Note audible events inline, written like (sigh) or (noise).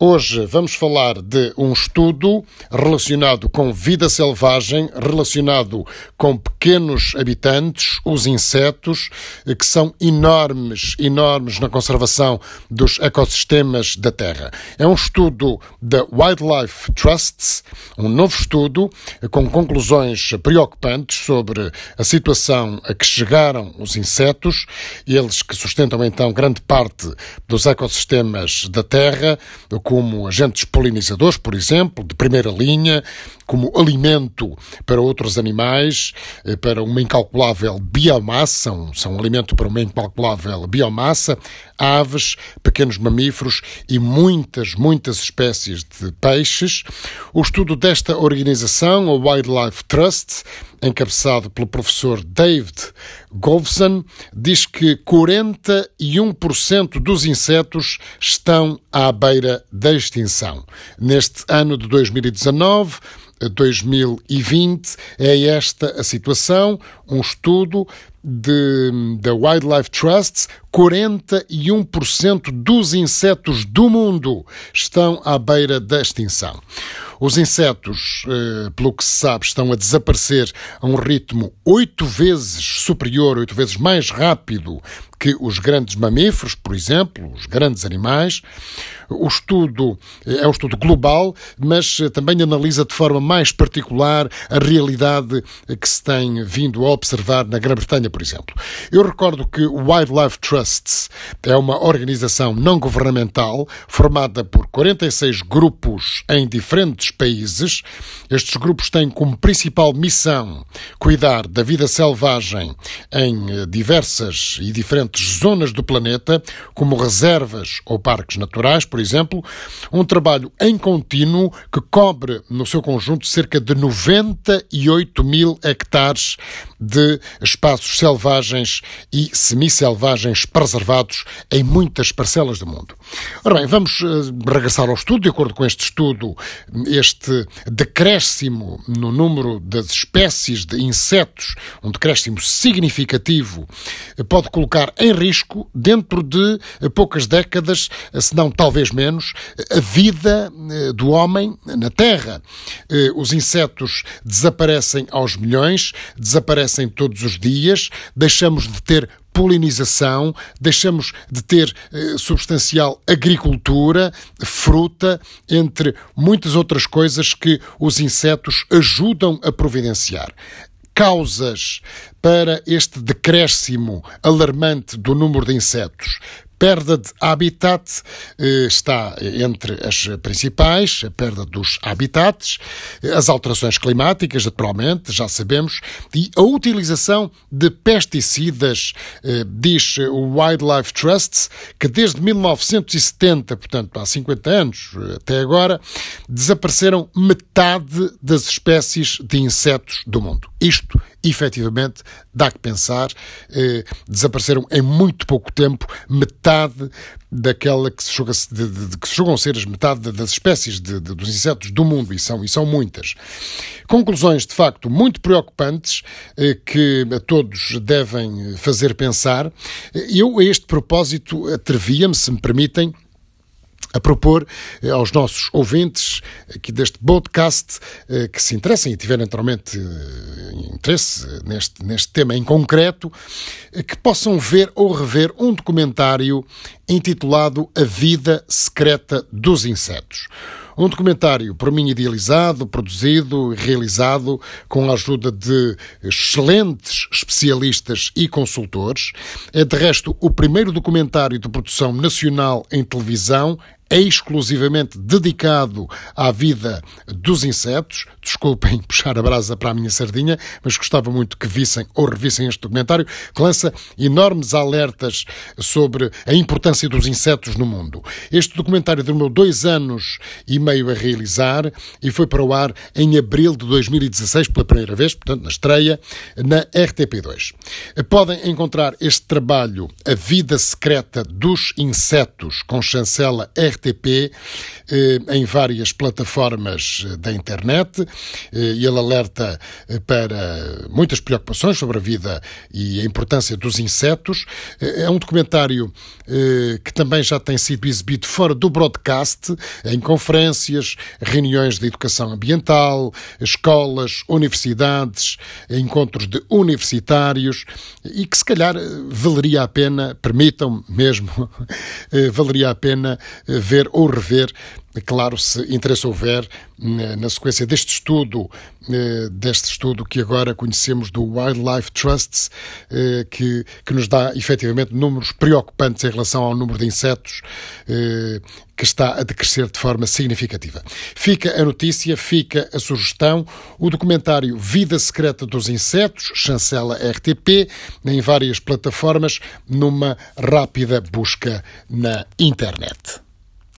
Hoje vamos falar de um estudo relacionado com vida selvagem, relacionado com pequenos habitantes, os insetos, que são enormes, enormes na conservação dos ecossistemas da Terra. É um estudo da Wildlife Trusts, um novo estudo com conclusões preocupantes sobre a situação a que chegaram os insetos, eles que sustentam então grande parte dos ecossistemas da Terra como agentes polinizadores, por exemplo, de primeira linha, como alimento para outros animais, eh, para uma incalculável biomassa, são, alimento para uma incalculável biomassa, aves, pequenos mamíferos e muitas, muitas espécies de peixes. O estudo desta organização, a Wildlife Trust, encabeçado pelo professor David Govson, diz que 41% dos insetos estão à beira da extinção. Neste ano de 2019, 2020. É esta a situação. Um estudo da Wildlife Trusts, 41% dos insetos do mundo estão à beira da extinção. Os insetos, eh, pelo que se sabe, estão a desaparecer a um ritmo oito vezes superior, oito vezes mais rápido que os grandes mamíferos, por exemplo, os grandes animais. O estudo é um estudo global, mas eh, também analisa de forma mais particular a realidade que se tem vindo a observar na Grã-Bretanha, por exemplo. Eu recordo que o Wildlife Trusts é uma organização não governamental formada por 46 grupos em diferentes países. Estes grupos têm como principal missão cuidar da vida selvagem em eh, diversas e diferentes zonas do planeta, como reservas ou parques naturais, por exemplo, um trabalho em contínuo que cobre no seu conjunto cerca de 98 mil hectares de espaços selvagens e semi-selvagens preservados em muitas parcelas do mundo. Ora bem, vamos eh, regressar ao estudo. De acordo com este estudo, este decréscimo no número das espécies de insetos, um decréscimo significativo, pode colocar em risco, dentro de poucas décadas, se não talvez menos, a vida eh, do homem na Terra. Eh, os insetos desaparecem aos milhões, desaparecem todos os dias, deixamos de ter polinização, deixamos de ter eh, substancial agricultura, fruta, entre muitas outras coisas que os insetos ajudam a providenciar. Causas para este decréscimo alarmante do número de insetos perda de habitat eh, está entre as principais, a perda dos habitats, as alterações climáticas, naturalmente, já sabemos, e a utilização de pesticidas, eh, diz o Wildlife Trusts, que desde 1970, portanto há 50 anos até agora, desapareceram metade das espécies de insetos do mundo. Isto, efetivamente, dá que pensar. Eh, desapareceram em muito pouco tempo metade daquela que se, julga, de, de, de, que se ser as metade das espécies de, dos insetos do mundo, e são, e são muitas. Conclusões, de facto, muito preocupantes eh, que a todos devem fazer pensar. Eu, a este propósito, atrevia-me, se me permitem, a propor eh, aos nossos ouvintes aqui deste podcast eh, que se interessem e tiverem naturalmente eh, interesse neste, neste tema em concreto, que possam ver ou rever um documentário intitulado A Vida Secreta dos Insetos. Um documentário, por mim, idealizado, produzido e realizado com a ajuda de excelentes especialistas e consultores. É, de resto, o primeiro documentário de produção nacional em televisão é exclusivamente dedicado à vida dos insetos. Desculpem (laughs) puxar a brasa para a minha sardinha, mas gostava muito que vissem ou revissem este documentário, que lança enormes alertas sobre a importância dos insetos no mundo. Este documentário demorou dois anos e meio a realizar e foi para o ar em abril de 2016, pela primeira vez, portanto, na estreia, na RTP2. Podem encontrar este trabalho, A Vida Secreta dos Insetos, com chancela RTP RTP em várias plataformas da internet. Ele alerta para muitas preocupações sobre a vida e a importância dos insetos. É um documentário que também já tem sido exibido fora do broadcast, em conferências, reuniões de educação ambiental, escolas, universidades, encontros de universitários e que se calhar valeria a pena, permitam mesmo, (laughs) valeria a pena ver ou rever Claro, se interesse houver, na sequência deste estudo, deste estudo que agora conhecemos do Wildlife Trusts, que, que nos dá efetivamente números preocupantes em relação ao número de insetos que está a decrescer de forma significativa. Fica a notícia, fica a sugestão, o documentário Vida Secreta dos Insetos, chancela RTP, em várias plataformas, numa rápida busca na internet.